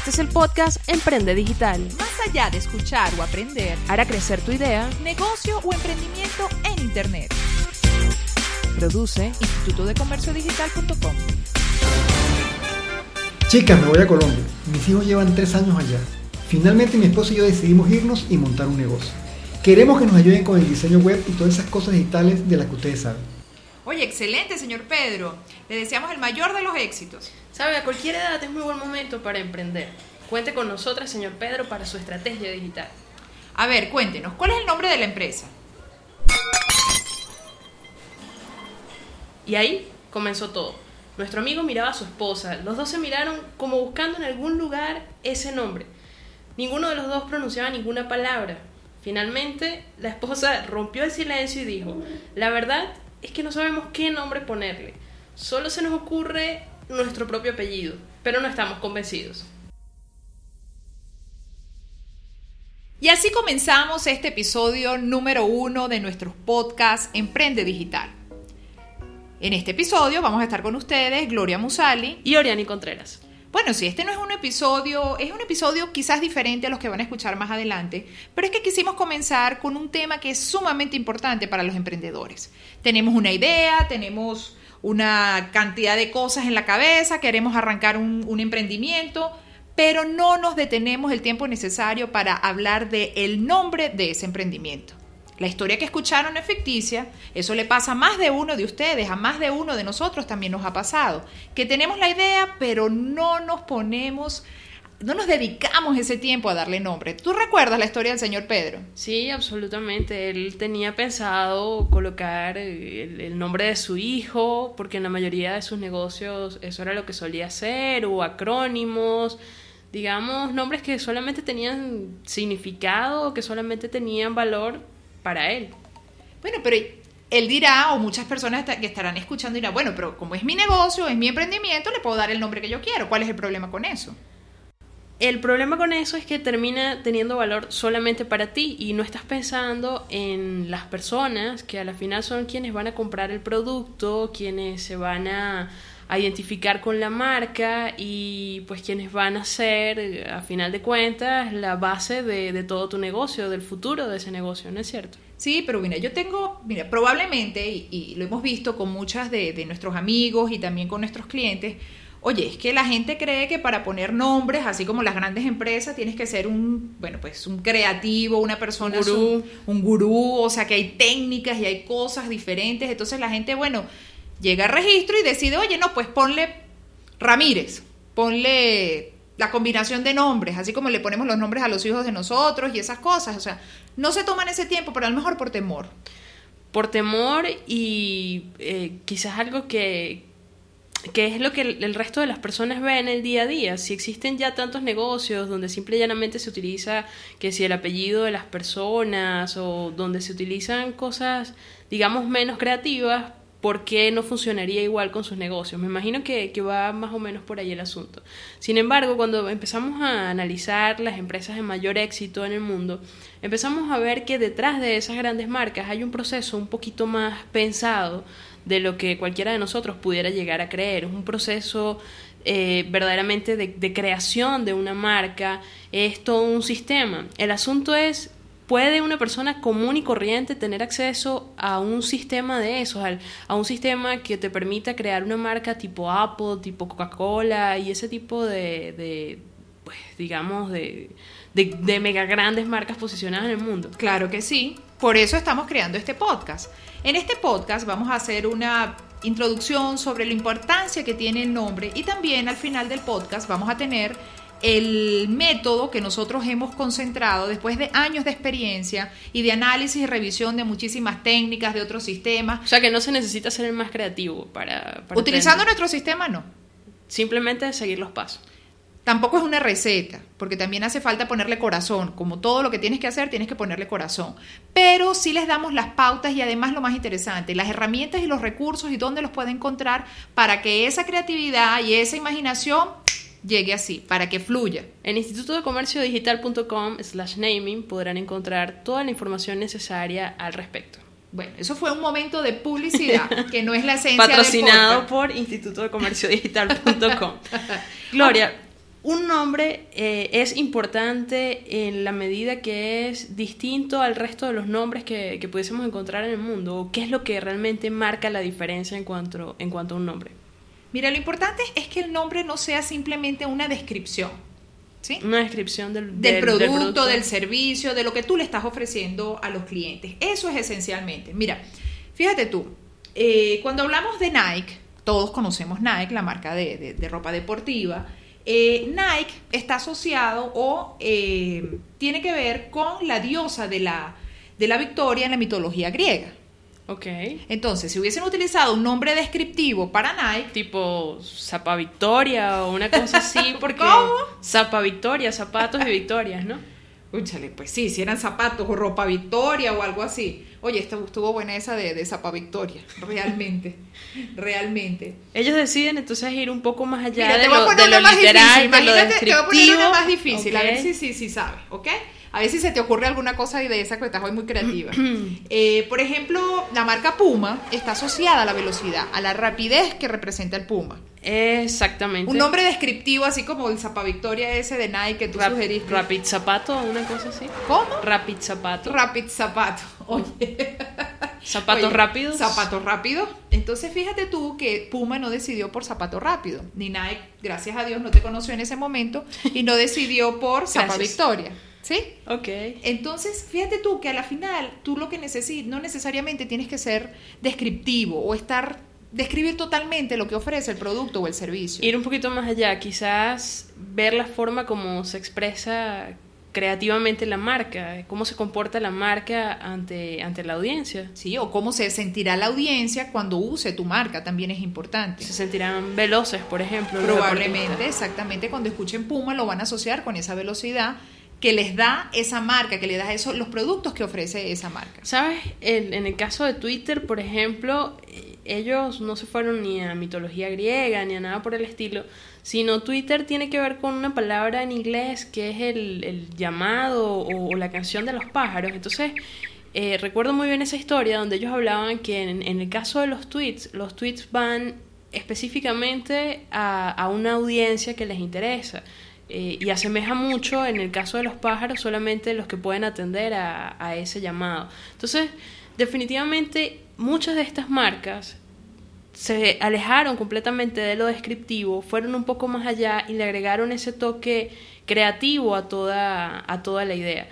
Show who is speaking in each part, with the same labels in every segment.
Speaker 1: Este es el podcast Emprende Digital.
Speaker 2: Más allá de escuchar o aprender,
Speaker 1: Hará crecer tu idea.
Speaker 2: negocio o emprendimiento en Internet.
Speaker 1: Produce
Speaker 2: Instituto de Comercio Digital.com.
Speaker 3: Chicas, me voy a Colombia. Mis hijos llevan tres años allá. Finalmente mi esposo y yo decidimos irnos y montar un negocio. Queremos que nos ayuden con el diseño web y todas esas cosas digitales de las que ustedes saben.
Speaker 2: Oye, excelente, señor Pedro. Le deseamos el mayor de los éxitos.
Speaker 4: Sabe, a cualquier edad es muy buen momento para emprender. Cuente con nosotras, señor Pedro, para su estrategia digital.
Speaker 2: A ver, cuéntenos, ¿cuál es el nombre de la empresa?
Speaker 4: Y ahí comenzó todo. Nuestro amigo miraba a su esposa. Los dos se miraron como buscando en algún lugar ese nombre. Ninguno de los dos pronunciaba ninguna palabra. Finalmente, la esposa rompió el silencio y dijo, la verdad es que no sabemos qué nombre ponerle. Solo se nos ocurre nuestro propio apellido, pero no estamos convencidos.
Speaker 2: Y así comenzamos este episodio número uno de nuestros podcasts Emprende Digital. En este episodio vamos a estar con ustedes Gloria Musali.
Speaker 4: Y Oriani Contreras.
Speaker 2: Bueno, si este no es un episodio, es un episodio quizás diferente a los que van a escuchar más adelante, pero es que quisimos comenzar con un tema que es sumamente importante para los emprendedores. Tenemos una idea, tenemos una cantidad de cosas en la cabeza, queremos arrancar un, emprendimiento, pero no nos detenemos el tiempo necesario para hablar del el nombre de ese emprendimiento. La historia que escucharon es ficticia, eso le pasa a más de uno de ustedes, a más de uno de nosotros también nos ha pasado, que tenemos la idea, pero no nos ponemos, no nos dedicamos ese tiempo a darle nombre. ¿Tú recuerdas la historia del señor Pedro?
Speaker 4: Sí, absolutamente. Él tenía pensado colocar el, el nombre de su hijo, porque en la mayoría de sus negocios eso era lo que solía hacer, o acrónimos, digamos, nombres que solamente tenían significado, que solamente tenían valor para él.
Speaker 2: Bueno, pero él dirá, o muchas personas que estarán escuchando dirán, bueno, pero como es mi negocio, es mi emprendimiento, le puedo dar el nombre que yo quiero. ¿Cuál es el problema con eso?
Speaker 4: El problema con eso es que termina teniendo valor solamente para ti y no estás pensando en las personas que a la final son quienes van a comprar el producto, quienes se van a, a identificar con la marca y pues quienes van a ser, a final de cuentas, la base de, de todo tu negocio, del futuro de ese negocio, ¿no es cierto?
Speaker 2: Sí, pero mira, yo tengo, mira, probablemente, y, y lo hemos visto con muchas de, de, nuestros amigos y también con nuestros clientes, oye, es que la gente cree que para poner nombres, así como las grandes empresas, tienes que ser un, bueno, pues un creativo, una persona,
Speaker 4: Un gurú.
Speaker 2: un, un gurú, o sea que hay técnicas y hay cosas diferentes, entonces la gente, bueno, llega al registro y decide, oye, no, pues ponle Ramírez, ponle la combinación de nombres, así como le ponemos los nombres a los hijos de nosotros y esas cosas, o sea, no se toman ese tiempo, pero a lo mejor por temor.
Speaker 4: Por temor y eh, quizás algo que, que es lo que el, resto de las personas ven en el día a día. Si existen ya tantos negocios donde simple y llanamente se utiliza que si el apellido de las personas o donde se utilizan cosas, digamos, menos creativas, ¿por qué no funcionaría igual con sus negocios? Me imagino que, que, va más o menos por ahí el asunto. Sin embargo, cuando empezamos a analizar las empresas de mayor éxito en el mundo, empezamos a ver que detrás de esas grandes marcas hay un proceso un poquito más pensado de lo que cualquiera de nosotros pudiera llegar a creer. Es un proceso eh, verdaderamente de, de creación de una marca, es todo un sistema. El asunto es ¿Puede una persona común y corriente tener acceso a un sistema de esos, a un sistema que te permita crear una marca tipo Apple, tipo Coca-Cola y ese tipo de, de pues, digamos, de, de, de, mega grandes marcas posicionadas en el mundo?
Speaker 2: Claro que sí, por eso estamos creando este podcast. En este podcast vamos a hacer una introducción sobre la importancia que tiene el nombre y también al final del podcast vamos a tener el método que nosotros hemos concentrado después de años de experiencia y de análisis y revisión de muchísimas técnicas, de otros sistemas.
Speaker 4: O sea que no se necesita ser el más creativo para... para
Speaker 2: Utilizando nuestro sistema, no.
Speaker 4: Simplemente seguir los pasos.
Speaker 2: Tampoco es una receta, porque también hace falta ponerle corazón. Como todo lo que tienes que hacer, tienes que ponerle corazón. Pero sí les damos las pautas y además lo más interesante, las herramientas y los recursos y dónde los puede encontrar para que esa creatividad y esa imaginación llegue así, para que fluya.
Speaker 4: En instituto de comercio digital.com slash naming podrán encontrar toda la información necesaria al respecto.
Speaker 2: Bueno, eso fue un momento de publicidad, que no es la esencia
Speaker 4: Patrocinado por instituto de comercio digital.com. Gloria, un nombre eh, es importante en la medida que es distinto al resto de los nombres que, que pudiésemos encontrar en el mundo? ¿O qué es lo que realmente marca la diferencia en cuanto, en cuanto a un nombre?
Speaker 2: Mira, lo importante es que el nombre no sea simplemente una descripción. ¿Sí?
Speaker 4: Una descripción del,
Speaker 2: del,
Speaker 4: del-
Speaker 2: producto,
Speaker 4: del producto.
Speaker 2: del servicio, de lo que tú le estás ofreciendo a los clientes. Eso es esencialmente. Mira, fíjate tú, eh, cuando hablamos de Nike, todos conocemos Nike, la marca de, de- de ropa deportiva. eh, Nike está asociado o eh, tiene que ver con la diosa de la, de la victoria en la mitología griega.
Speaker 4: Ok.
Speaker 2: Entonces, si hubiesen utilizado un nombre descriptivo para Nike,
Speaker 4: Tipo Zapa Victoria o una cosa así, porque.
Speaker 2: ¿Cómo?
Speaker 4: Zapa Victoria, zapatos y victorias, ¿no?
Speaker 2: Úchale, pues sí, si eran zapatos o ropa Victoria o algo así. Oye, esta- estuvo buena esa de, de Zapa Victoria, realmente, realmente.
Speaker 4: Ellos deciden entonces ir un poco más allá
Speaker 2: Mira,
Speaker 4: de
Speaker 2: te voy a
Speaker 4: lo,
Speaker 2: poner
Speaker 4: de lo
Speaker 2: más
Speaker 4: literal,
Speaker 2: difícil,
Speaker 4: de lo
Speaker 2: imagínate, te voy a poner una
Speaker 4: descriptivo.
Speaker 2: más difícil, a ver si sí, sí, sabes, ¿ok? A ver si se te ocurre alguna cosa de esa que estás hoy muy creativa. Eh, por ejemplo, la marca Puma está asociada a la velocidad, a la rapidez que representa el Puma.
Speaker 4: Exactamente.
Speaker 2: Un nombre descriptivo, así como el Zapa Victoria ese de Nike que tú
Speaker 4: Rap-
Speaker 2: sugeriste.
Speaker 4: Rapid Zapato, una cosa así.
Speaker 2: ¿Cómo?
Speaker 4: Rapid Zapato.
Speaker 2: Rapid Zapato. Oye.
Speaker 4: Zapatos
Speaker 2: Oye,
Speaker 4: rápidos.
Speaker 2: Zapatos rápidos. Entonces fíjate tú que Puma no decidió por zapato rápido. Ni Nike, gracias a Dios, no te conoció en ese momento y no decidió por Zapa. Victoria. ¿Sí?
Speaker 4: Ok.
Speaker 2: Entonces, fíjate tú que a la final, tú lo que necesitas, no necesariamente tienes que ser descriptivo o estar, describir totalmente lo que ofrece el producto o el servicio.
Speaker 4: Ir un poquito más allá, quizás ver la forma como se expresa creativamente la marca, cómo se comporta la marca ante, ante la audiencia.
Speaker 2: Sí, o cómo se sentirá la audiencia cuando use tu marca también es importante.
Speaker 4: Se sentirán veloces, por ejemplo.
Speaker 2: Probablemente, exactamente, cuando escuchen Puma lo van a asociar con esa velocidad que les da esa marca, que le da eso, los productos que ofrece esa marca.
Speaker 4: ¿Sabes? En, en el caso de Twitter, por ejemplo, ellos no se fueron ni a mitología griega ni a nada por el estilo, sino Twitter tiene que ver con una palabra en inglés que es el, el llamado o, o la canción de los pájaros. Entonces, eh, recuerdo muy bien esa historia donde ellos hablaban que en, en el caso de los tweets, los tweets van específicamente a, a una audiencia que les interesa. Eh, y asemeja mucho en el caso de los pájaros solamente los que pueden atender a, a ese llamado. Entonces, definitivamente muchas de estas marcas se alejaron completamente de lo descriptivo, fueron un poco más allá y le agregaron ese toque creativo a toda, a toda la idea.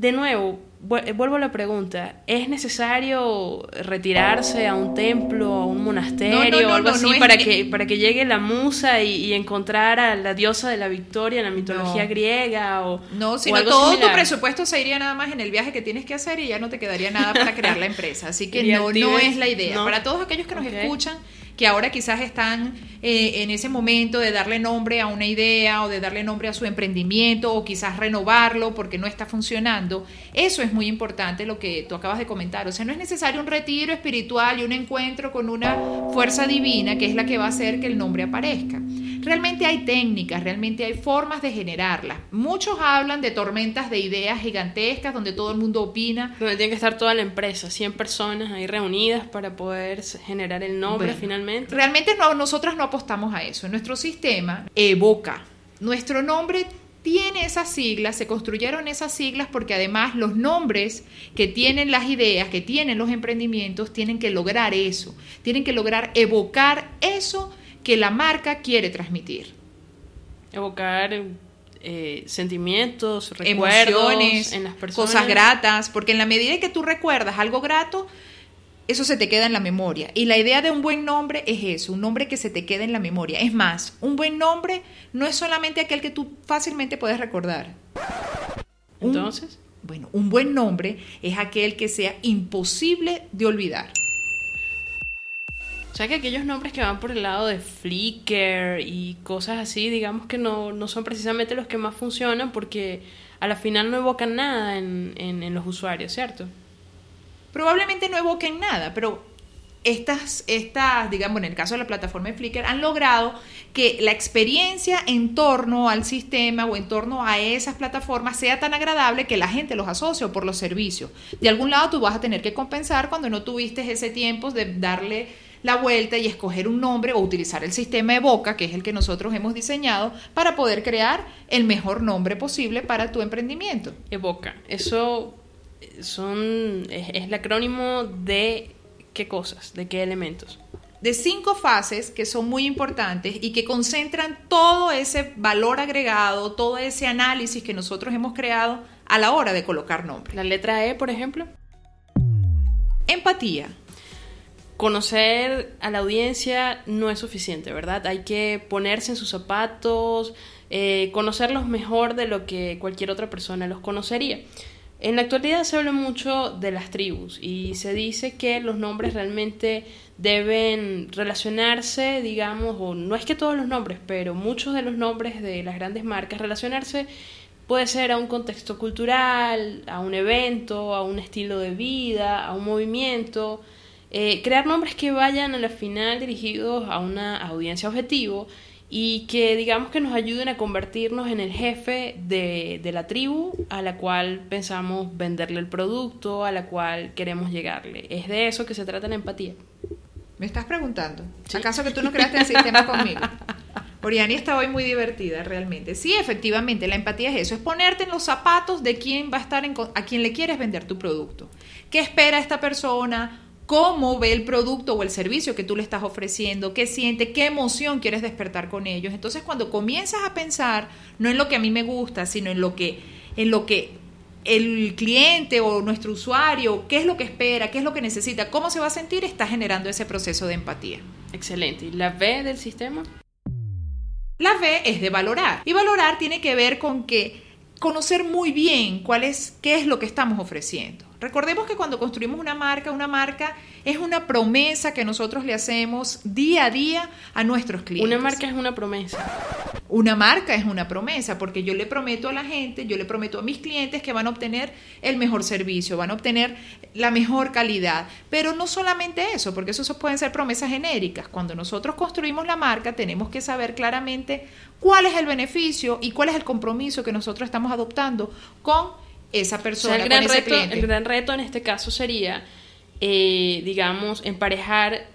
Speaker 4: De nuevo, vu- vuelvo a la pregunta, ¿es necesario retirarse a un templo, a un monasterio
Speaker 2: No, no, no,
Speaker 4: o algo
Speaker 2: no,
Speaker 4: así
Speaker 2: es-
Speaker 4: para, que, para que llegue la musa y, y encontrar a la diosa de la victoria en la mitología griega o,
Speaker 2: No, sino todo tu presupuesto se iría nada más en el viaje que tienes que hacer y ya no te quedaría nada para crear la empresa. Así que no, no es la idea. Para todos aquellos que nos escuchan, que ahora quizás están eh, en ese momento de darle nombre a una idea o de darle nombre a su emprendimiento o quizás renovarlo porque no está funcionando, eso es muy importante lo que tú acabas de comentar. O sea, no es necesario un retiro espiritual y un encuentro con una fuerza divina que es la que va a hacer que el nombre aparezca. Realmente hay técnicas, realmente hay formas de generarlas. Muchos hablan de tormentas de ideas gigantescas donde todo el mundo opina.
Speaker 4: Donde tiene que estar toda la empresa, 100 personas ahí reunidas para poder generar el nombre
Speaker 2: Bueno,
Speaker 4: finalmente.
Speaker 2: Realmente no, nosotras no apostamos a eso. Nuestro sistema evoca. Nuestro nombre tiene esas siglas, se construyeron esas siglas porque además los nombres que tienen las ideas, que tienen los emprendimientos, tienen que lograr eso. Tienen que lograr evocar eso que la marca quiere transmitir.
Speaker 4: Evocar eh, sentimientos, recuerdos
Speaker 2: emociones,
Speaker 4: en las personas.
Speaker 2: cosas gratas, porque en la medida que tú recuerdas algo grato, eso se te queda en la memoria. Y la idea de un buen nombre es eso, un nombre que se te quede en la memoria. Es más, un buen nombre no es solamente aquel que tú fácilmente puedes recordar. Un-
Speaker 4: Entonces,
Speaker 2: bueno, un buen nombre es aquel que sea imposible de olvidar.
Speaker 4: o sea que aquellos nombres que van por el lado de Flickr y cosas así, digamos que no, no son precisamente los que más funcionan porque a la final no evocan nada en, en, en los usuarios, ¿cierto?
Speaker 2: Probablemente no evoquen nada, pero estas, estas, digamos, en el caso de la plataforma de Flickr, han logrado que la experiencia en torno al sistema o en torno a esas plataformas sea tan agradable que la gente los asocie por los servicios. De algún lado tú vas a tener que compensar cuando no tuviste ese tiempo de darle la vuelta y escoger un nombre o utilizar el sistema Evoca, que es el que nosotros hemos diseñado, para poder crear el mejor nombre posible para tu emprendimiento.
Speaker 4: Evoca. Eso son, es, es el acrónimo de qué cosas, de qué elementos.
Speaker 2: de cinco fases que son muy importantes y que concentran todo ese valor agregado, todo ese análisis que nosotros hemos creado a la hora de colocar nombre.
Speaker 4: La letra E, por ejemplo,
Speaker 2: Empatía.
Speaker 4: conocer a la audiencia no es suficiente, ¿verdad? Hay que ponerse en sus zapatos, eh, conocerlos mejor de lo que cualquier otra persona los conocería. En la actualidad se habla mucho de las tribus y se dice que los nombres realmente deben relacionarse, digamos, o no es que todos los nombres, pero muchos de los nombres de las grandes marcas relacionarse puede ser a un contexto cultural, a un evento, a un estilo de vida, a un movimiento. Eh, crear nombres que vayan a la final dirigidos a una audiencia objetivo y que digamos que nos ayuden a convertirnos en el jefe de, de la tribu a la cual pensamos venderle el producto, a la cual queremos llegarle. Es de eso que se trata la empatía.
Speaker 2: ¿Me estás preguntando? ¿Acaso que tú no creaste el sistema conmigo? Oriani está hoy muy divertida, realmente. Sí, efectivamente, la empatía es eso, es ponerte en los zapatos de quien va a estar en, a quien le quieres vender tu producto. ¿Qué espera esta persona? ¿Cómo ve el producto o el servicio que tú le estás ofreciendo? ¿Qué siente? ¿Qué emoción quieres despertar con ellos? Entonces, cuando comienzas a pensar no en lo que a mí me gusta, sino en lo que en lo que el cliente o nuestro usuario, qué es lo que espera, qué es lo que necesita, cómo se va a sentir, está generando ese proceso de empatía.
Speaker 4: Excelente. ¿Y la B del sistema?
Speaker 2: La B es de valorar. Y valorar tiene que ver con que conocer muy bien cuál es, qué es lo que estamos ofreciendo. Recordemos que cuando construimos una marca, una marca es una promesa que nosotros le hacemos día a día a nuestros clientes.
Speaker 4: Una marca es una promesa.
Speaker 2: Una marca es una promesa, porque yo le prometo a la gente, yo le prometo a mis clientes que van a obtener el mejor servicio, van a obtener la mejor calidad. Pero no solamente eso, porque eso pueden ser promesas genéricas. Cuando nosotros construimos la marca, tenemos que saber claramente cuál es el beneficio y cuál es el compromiso que nosotros estamos adoptando con esa
Speaker 4: O sea,
Speaker 2: persona,
Speaker 4: el
Speaker 2: con
Speaker 4: gran,
Speaker 2: ese
Speaker 4: reto,
Speaker 2: cliente.
Speaker 4: el gran reto en este caso sería, eh, digamos, emparejar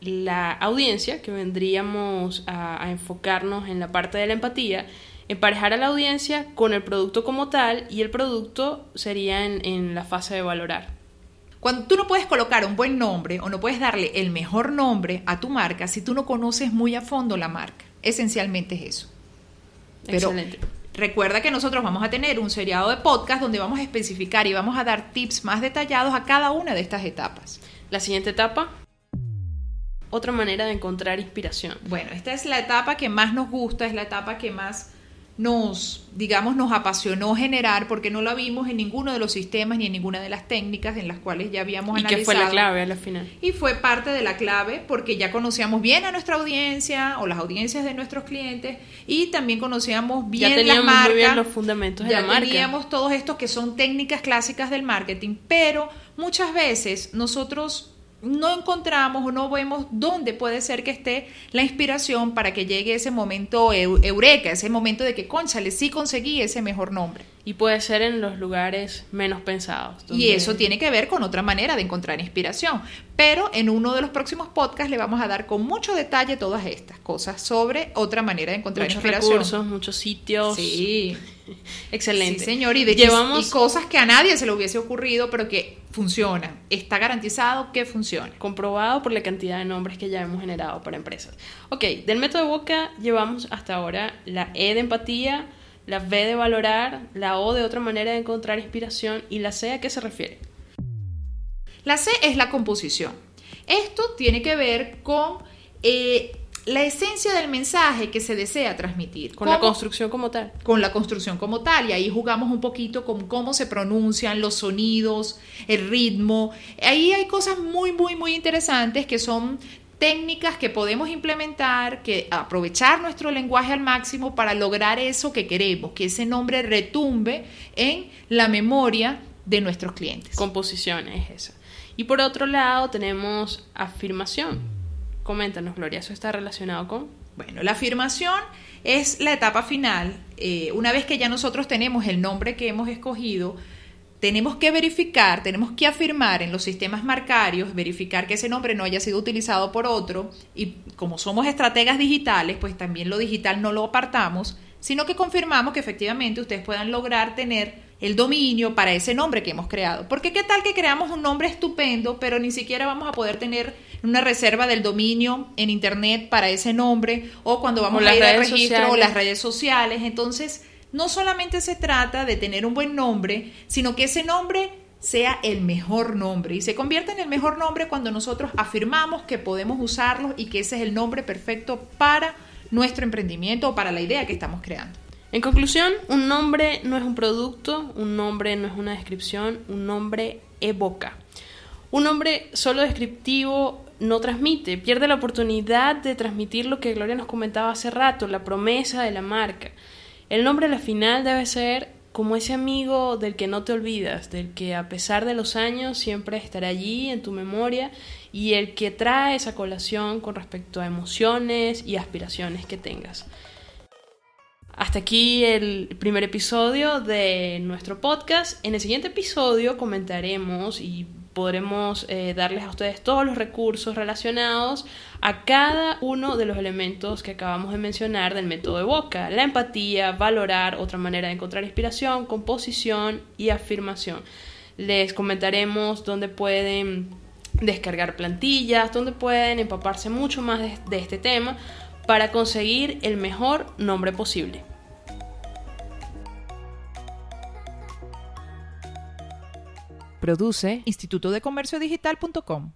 Speaker 4: la audiencia, que vendríamos a, a enfocarnos en la parte de la empatía, emparejar a la audiencia con el producto como tal y el producto sería en, en la fase de valorar.
Speaker 2: Cuando tú no puedes colocar un buen nombre o no puedes darle el mejor nombre a tu marca si tú no conoces muy a fondo la marca. Esencialmente es eso. Pero
Speaker 4: Excelente.
Speaker 2: Recuerda que nosotros vamos a tener un seriado de podcast donde vamos a especificar y vamos a dar tips más detallados a cada una de estas etapas.
Speaker 4: La siguiente etapa, otra manera de encontrar inspiración.
Speaker 2: Bueno, esta es la etapa que más nos gusta, es la etapa que más nos, digamos, nos apasionó generar porque no la vimos en ninguno de los sistemas ni en ninguna de las técnicas en las cuales ya habíamos
Speaker 4: ¿Y
Speaker 2: analizado.
Speaker 4: qué fue la clave a la final?
Speaker 2: Y fue parte de la clave porque ya conocíamos bien a nuestra audiencia o las audiencias de nuestros clientes y también conocíamos bien
Speaker 4: ya
Speaker 2: las
Speaker 4: teníamos
Speaker 2: marcas.
Speaker 4: muy bien los fundamentos de
Speaker 2: ya
Speaker 4: la marca.
Speaker 2: teníamos todos estos que son técnicas clásicas del marketing, pero muchas veces nosotros no encontramos o no vemos dónde puede ser que esté la inspiración para que llegue ese momento eu- eureka, ese momento de que, conchale, sí conseguí ese mejor nombre.
Speaker 4: Y puede ser en los lugares menos pensados.
Speaker 2: Y eso tiene que ver con otra manera de encontrar inspiración. Pero en uno de los próximos podcasts le vamos a dar con mucho detalle todas estas cosas sobre otra manera de encontrar
Speaker 4: muchos
Speaker 2: inspiración.
Speaker 4: recursos, muchos sitios.
Speaker 2: Sí,
Speaker 4: Excelente.
Speaker 2: sí, señor. Y, de
Speaker 4: Llevamos
Speaker 2: y cosas que a nadie se le hubiese ocurrido, pero que funcionan. Está garantizado que funciona.
Speaker 4: comprobado por la cantidad de nombres que ya hemos generado para empresas. Ok, del método Boca llevamos hasta ahora la E de empatía, la B de valorar, la O de otra manera de encontrar inspiración y la C a qué se refiere.
Speaker 2: La C es la composición. Esto tiene que ver con eh, la esencia del mensaje que se desea transmitir.
Speaker 4: Con la
Speaker 2: ¿Cómo-
Speaker 4: construcción como tal.
Speaker 2: con la construcción como tal y ahí jugamos un poquito con cómo se pronuncian los sonidos, el ritmo. Ahí hay cosas muy, muy, muy interesantes que son técnicas que podemos implementar, que aprovechar nuestro lenguaje al máximo para lograr eso que queremos, que ese nombre retumbe en la memoria de nuestros clientes.
Speaker 4: Composición es esa. Y por otro lado tenemos afirmación. Coméntanos, Gloria, ¿eso está relacionado con?
Speaker 2: Bueno, la afirmación es la etapa final. Eh, una vez que ya nosotros tenemos el nombre que hemos escogido, tenemos que verificar, tenemos que afirmar en los sistemas marcarios, verificar que ese nombre no haya sido utilizado por otro y como somos estrategas digitales, pues también lo digital no lo apartamos, sino que confirmamos que efectivamente ustedes puedan lograr tener el dominio para ese nombre que hemos creado. Porque qué tal que creamos un nombre estupendo, pero ni siquiera vamos a poder tener una reserva del dominio en internet para ese nombre o cuando vamos a ir al registro o las redes sociales. Entonces, no solamente se trata de tener un buen nombre, sino que ese nombre sea el mejor nombre y se convierte en el mejor nombre cuando nosotros afirmamos que podemos usarlo y que ese es el nombre perfecto para nuestro emprendimiento o para la idea que estamos creando.
Speaker 4: En conclusión, un nombre no es un producto, un nombre no es una descripción, un nombre evoca. Un nombre solo descriptivo no transmite, pierde la oportunidad de transmitir lo que Gloria nos comentaba hace rato, la promesa de la marca. El nombre a la final debe ser como ese amigo del que no te olvidas, del que a pesar de los años siempre estará allí en tu memoria y el que trae esa colación con respecto a emociones y aspiraciones que tengas. Hasta aquí el primer episodio de nuestro podcast. En el siguiente episodio comentaremos y podremos eh, darles a ustedes todos los recursos relacionados a cada uno de los elementos que acabamos de mencionar del método de Boca. La empatía, valorar, otra manera de encontrar inspiración, composición y afirmación. Les comentaremos dónde pueden descargar plantillas, dónde pueden empaparse mucho más de, de este tema para conseguir el mejor nombre posible.
Speaker 1: Produce
Speaker 2: Instituto de Comercio Digital.com.